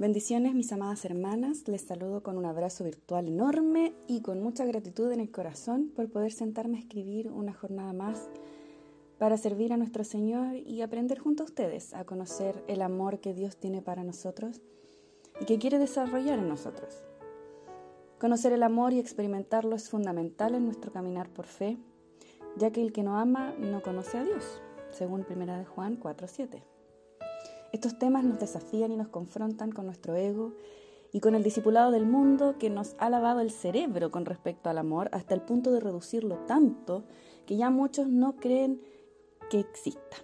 Bendiciones mis amadas hermanas, les saludo con un abrazo virtual enorme y con mucha gratitud en el corazón por poder sentarme a escribir una jornada más para servir a nuestro Señor y aprender junto a ustedes a conocer el amor que Dios tiene para nosotros y que quiere desarrollar en nosotros. Conocer el amor y experimentarlo es fundamental en nuestro caminar por fe, ya que el que no ama no conoce a Dios, según 1 de Juan 4:7. Estos temas nos desafían y nos confrontan con nuestro ego y con el discipulado del mundo que nos ha lavado el cerebro con respecto al amor hasta el punto de reducirlo tanto que ya muchos no creen que exista.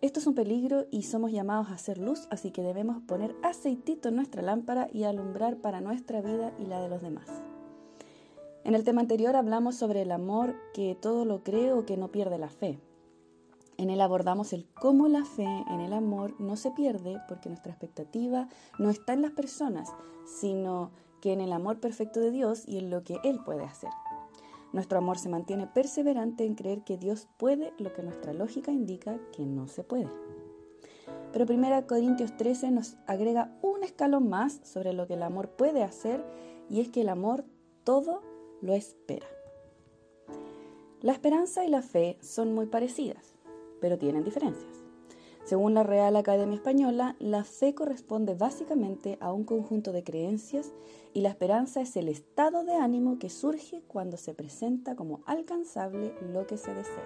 Esto es un peligro y somos llamados a hacer luz, así que debemos poner aceitito en nuestra lámpara y alumbrar para nuestra vida y la de los demás. En el tema anterior hablamos sobre el amor que todo lo cree o que no pierde la fe. En él abordamos el cómo la fe en el amor no se pierde porque nuestra expectativa no está en las personas, sino que en el amor perfecto de Dios y en lo que Él puede hacer. Nuestro amor se mantiene perseverante en creer que Dios puede lo que nuestra lógica indica que no se puede. Pero 1 Corintios 13 nos agrega un escalón más sobre lo que el amor puede hacer y es que el amor todo lo espera. La esperanza y la fe son muy parecidas pero tienen diferencias. Según la Real Academia Española, la fe corresponde básicamente a un conjunto de creencias y la esperanza es el estado de ánimo que surge cuando se presenta como alcanzable lo que se desea.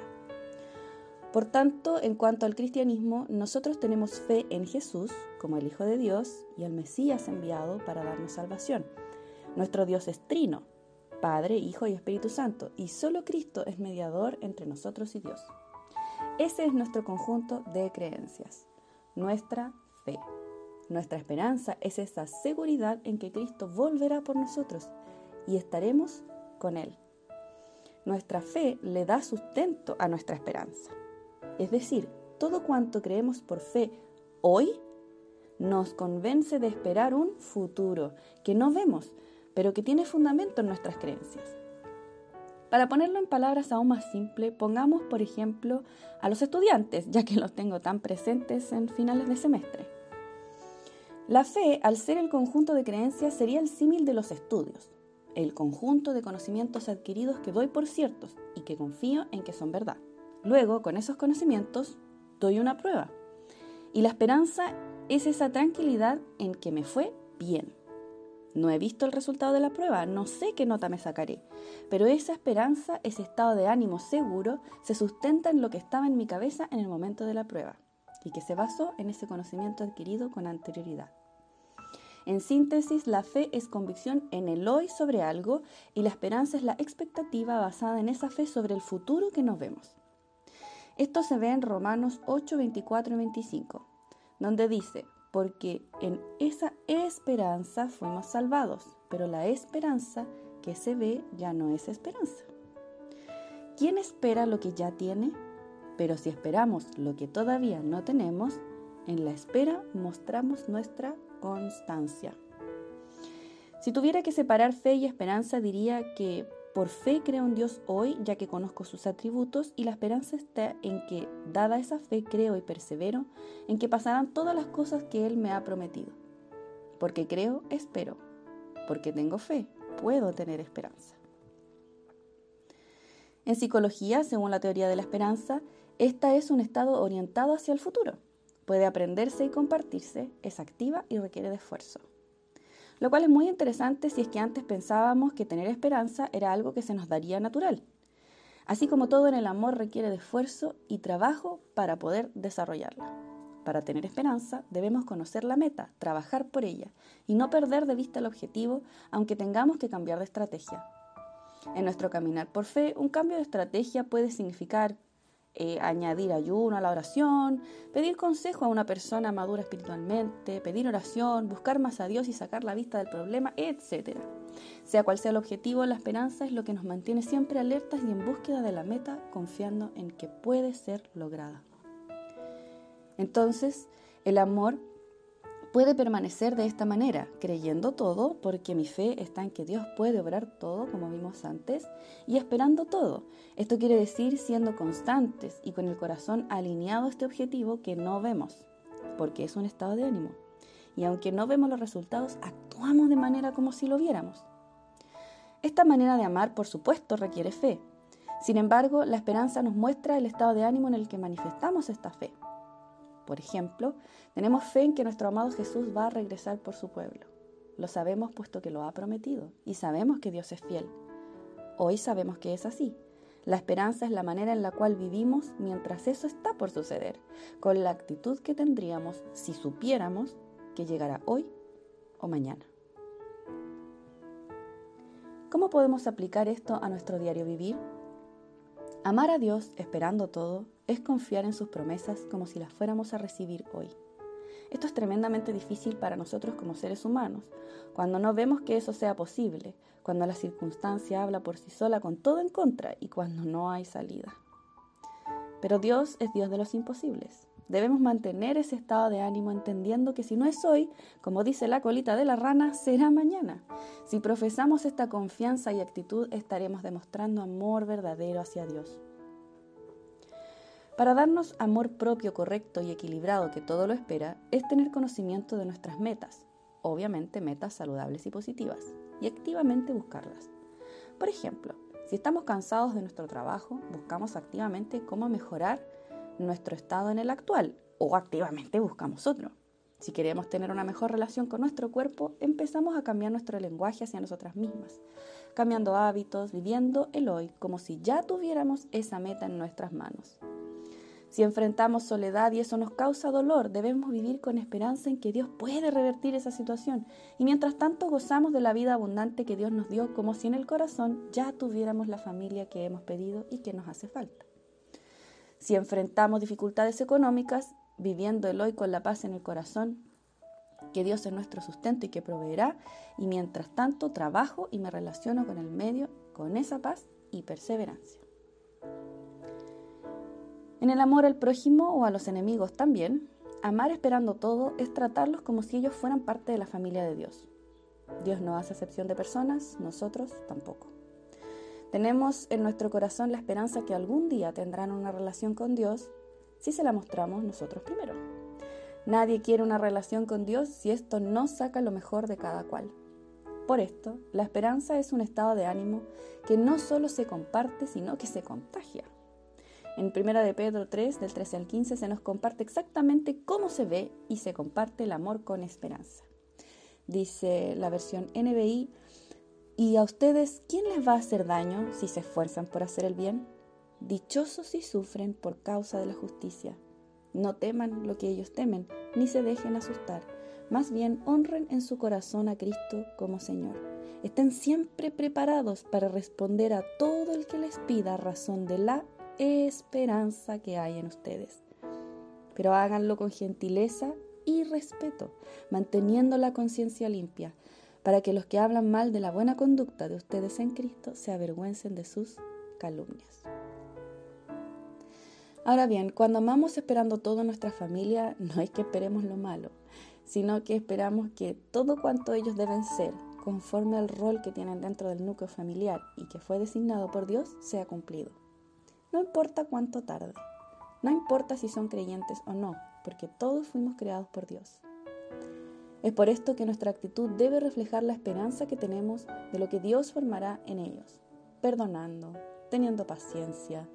Por tanto, en cuanto al cristianismo, nosotros tenemos fe en Jesús como el Hijo de Dios y el Mesías enviado para darnos salvación. Nuestro Dios es trino, Padre, Hijo y Espíritu Santo, y solo Cristo es mediador entre nosotros y Dios. Ese es nuestro conjunto de creencias, nuestra fe. Nuestra esperanza es esa seguridad en que Cristo volverá por nosotros y estaremos con Él. Nuestra fe le da sustento a nuestra esperanza. Es decir, todo cuanto creemos por fe hoy nos convence de esperar un futuro que no vemos, pero que tiene fundamento en nuestras creencias. Para ponerlo en palabras aún más simples, pongamos, por ejemplo, a los estudiantes, ya que los tengo tan presentes en finales de semestre. La fe, al ser el conjunto de creencias, sería el símil de los estudios, el conjunto de conocimientos adquiridos que doy por ciertos y que confío en que son verdad. Luego, con esos conocimientos, doy una prueba. Y la esperanza es esa tranquilidad en que me fue bien. No he visto el resultado de la prueba, no sé qué nota me sacaré, pero esa esperanza, ese estado de ánimo seguro, se sustenta en lo que estaba en mi cabeza en el momento de la prueba y que se basó en ese conocimiento adquirido con anterioridad. En síntesis, la fe es convicción en el hoy sobre algo y la esperanza es la expectativa basada en esa fe sobre el futuro que nos vemos. Esto se ve en Romanos 8, 24 y 25, donde dice, porque en esa esperanza fuimos salvados, pero la esperanza que se ve ya no es esperanza. ¿Quién espera lo que ya tiene? Pero si esperamos lo que todavía no tenemos, en la espera mostramos nuestra constancia. Si tuviera que separar fe y esperanza, diría que por fe creo en Dios hoy, ya que conozco sus atributos, y la esperanza está en que, dada esa fe, creo y persevero en que pasarán todas las cosas que Él me ha prometido. Porque creo, espero. Porque tengo fe, puedo tener esperanza. En psicología, según la teoría de la esperanza, esta es un estado orientado hacia el futuro. Puede aprenderse y compartirse, es activa y requiere de esfuerzo lo cual es muy interesante si es que antes pensábamos que tener esperanza era algo que se nos daría natural. Así como todo en el amor requiere de esfuerzo y trabajo para poder desarrollarla. Para tener esperanza debemos conocer la meta, trabajar por ella y no perder de vista el objetivo aunque tengamos que cambiar de estrategia. En nuestro caminar por fe, un cambio de estrategia puede significar eh, añadir ayuno a la oración, pedir consejo a una persona madura espiritualmente, pedir oración, buscar más a Dios y sacar la vista del problema, etc. Sea cual sea el objetivo, la esperanza es lo que nos mantiene siempre alertas y en búsqueda de la meta, confiando en que puede ser lograda. Entonces, el amor puede permanecer de esta manera, creyendo todo, porque mi fe está en que Dios puede obrar todo, como vimos antes, y esperando todo. Esto quiere decir siendo constantes y con el corazón alineado a este objetivo que no vemos, porque es un estado de ánimo. y aunque no vemos los resultados, actuamos de manera como si lo viéramos. Esta manera de amar, por supuesto, requiere fe. Sin embargo, la esperanza nos muestra el estado de ánimo en el que manifestamos esta fe. Por ejemplo, tenemos fe en que nuestro amado Jesús va a regresar por su pueblo. Lo sabemos puesto que lo ha prometido y sabemos que Dios es fiel. Hoy sabemos que es así. La esperanza es la manera en la cual vivimos mientras eso está por suceder, con la actitud que tendríamos si supiéramos que llegará hoy o mañana. ¿Cómo podemos aplicar esto a nuestro diario vivir? Amar a Dios esperando todo es confiar en sus promesas como si las fuéramos a recibir hoy. Esto es tremendamente difícil para nosotros como seres humanos, cuando no vemos que eso sea posible, cuando la circunstancia habla por sí sola con todo en contra y cuando no hay salida. Pero Dios es Dios de los imposibles. Debemos mantener ese estado de ánimo entendiendo que si no es hoy, como dice la colita de la rana, será mañana. Si profesamos esta confianza y actitud, estaremos demostrando amor verdadero hacia Dios. Para darnos amor propio correcto y equilibrado que todo lo espera, es tener conocimiento de nuestras metas, obviamente metas saludables y positivas, y activamente buscarlas. Por ejemplo, si estamos cansados de nuestro trabajo, buscamos activamente cómo mejorar nuestro estado en el actual o activamente buscamos otro. Si queremos tener una mejor relación con nuestro cuerpo, empezamos a cambiar nuestro lenguaje hacia nosotras mismas, cambiando hábitos, viviendo el hoy como si ya tuviéramos esa meta en nuestras manos. Si enfrentamos soledad y eso nos causa dolor, debemos vivir con esperanza en que Dios puede revertir esa situación y mientras tanto gozamos de la vida abundante que Dios nos dio como si en el corazón ya tuviéramos la familia que hemos pedido y que nos hace falta. Si enfrentamos dificultades económicas, viviendo el hoy con la paz en el corazón, que Dios es nuestro sustento y que proveerá, y mientras tanto trabajo y me relaciono con el medio con esa paz y perseverancia. En el amor al prójimo o a los enemigos también, amar esperando todo es tratarlos como si ellos fueran parte de la familia de Dios. Dios no hace excepción de personas, nosotros tampoco. Tenemos en nuestro corazón la esperanza que algún día tendrán una relación con Dios si se la mostramos nosotros primero. Nadie quiere una relación con Dios si esto no saca lo mejor de cada cual. Por esto, la esperanza es un estado de ánimo que no solo se comparte, sino que se contagia. En 1 de Pedro 3, del 13 al 15, se nos comparte exactamente cómo se ve y se comparte el amor con esperanza. Dice la versión NBI, ¿y a ustedes quién les va a hacer daño si se esfuerzan por hacer el bien? Dichosos si sufren por causa de la justicia. No teman lo que ellos temen, ni se dejen asustar. Más bien honren en su corazón a Cristo como Señor. Estén siempre preparados para responder a todo el que les pida razón de la esperanza que hay en ustedes. Pero háganlo con gentileza y respeto, manteniendo la conciencia limpia, para que los que hablan mal de la buena conducta de ustedes en Cristo se avergüencen de sus calumnias. Ahora bien, cuando amamos esperando todo en nuestra familia, no es que esperemos lo malo, sino que esperamos que todo cuanto ellos deben ser, conforme al rol que tienen dentro del núcleo familiar y que fue designado por Dios, sea cumplido. No importa cuánto tarde. No importa si son creyentes o no, porque todos fuimos creados por Dios. Es por esto que nuestra actitud debe reflejar la esperanza que tenemos de lo que Dios formará en ellos, perdonando, teniendo paciencia,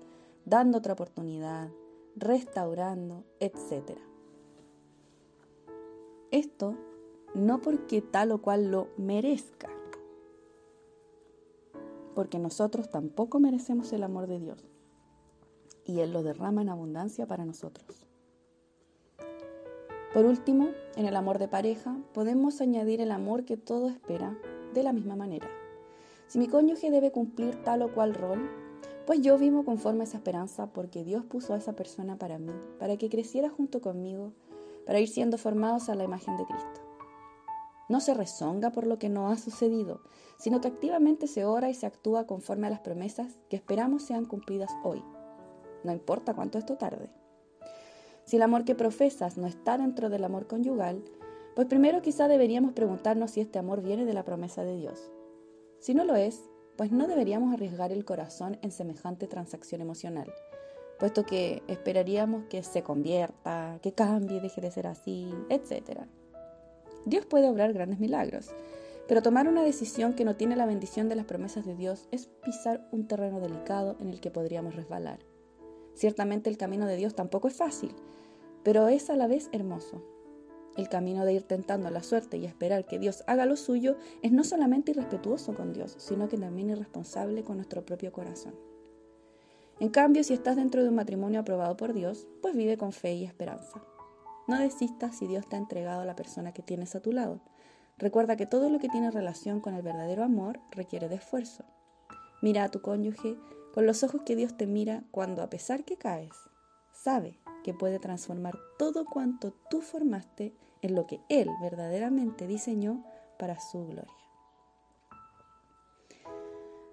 dando otra oportunidad, restaurando, etc. Esto no porque tal o cual lo merezca, porque nosotros tampoco merecemos el amor de Dios y Él lo derrama en abundancia para nosotros. Por último, en el amor de pareja podemos añadir el amor que todo espera de la misma manera. Si mi cónyuge debe cumplir tal o cual rol, pues yo vivo conforme a esa esperanza porque Dios puso a esa persona para mí, para que creciera junto conmigo, para ir siendo formados a la imagen de Cristo. No se rezonga por lo que no ha sucedido, sino que activamente se ora y se actúa conforme a las promesas que esperamos sean cumplidas hoy no importa cuánto esto tarde. Si el amor que profesas no está dentro del amor conyugal, pues primero quizá deberíamos preguntarnos si este amor viene de la promesa de Dios. Si no lo es, pues no deberíamos arriesgar el corazón en semejante transacción emocional, puesto que esperaríamos que se convierta, que cambie, deje de ser así, etc. Dios puede obrar grandes milagros, pero tomar una decisión que no tiene la bendición de las promesas de Dios es pisar un terreno delicado en el que podríamos resbalar. Ciertamente el camino de Dios tampoco es fácil, pero es a la vez hermoso. El camino de ir tentando la suerte y esperar que Dios haga lo suyo es no solamente irrespetuoso con Dios, sino que también irresponsable con nuestro propio corazón. En cambio, si estás dentro de un matrimonio aprobado por Dios, pues vive con fe y esperanza. No desistas si Dios te ha entregado a la persona que tienes a tu lado. Recuerda que todo lo que tiene relación con el verdadero amor requiere de esfuerzo. Mira a tu cónyuge con los ojos que Dios te mira cuando a pesar que caes, sabe que puede transformar todo cuanto tú formaste en lo que Él verdaderamente diseñó para su gloria.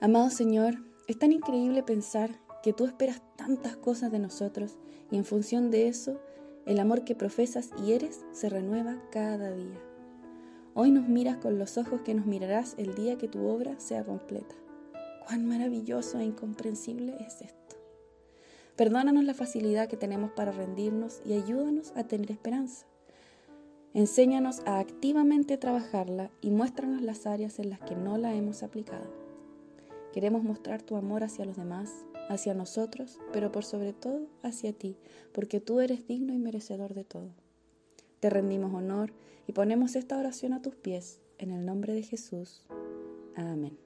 Amado Señor, es tan increíble pensar que tú esperas tantas cosas de nosotros y en función de eso, el amor que profesas y eres se renueva cada día. Hoy nos miras con los ojos que nos mirarás el día que tu obra sea completa. Cuán maravilloso e incomprensible es esto. Perdónanos la facilidad que tenemos para rendirnos y ayúdanos a tener esperanza. Enséñanos a activamente trabajarla y muéstranos las áreas en las que no la hemos aplicado. Queremos mostrar tu amor hacia los demás, hacia nosotros, pero por sobre todo hacia ti, porque tú eres digno y merecedor de todo. Te rendimos honor y ponemos esta oración a tus pies, en el nombre de Jesús. Amén.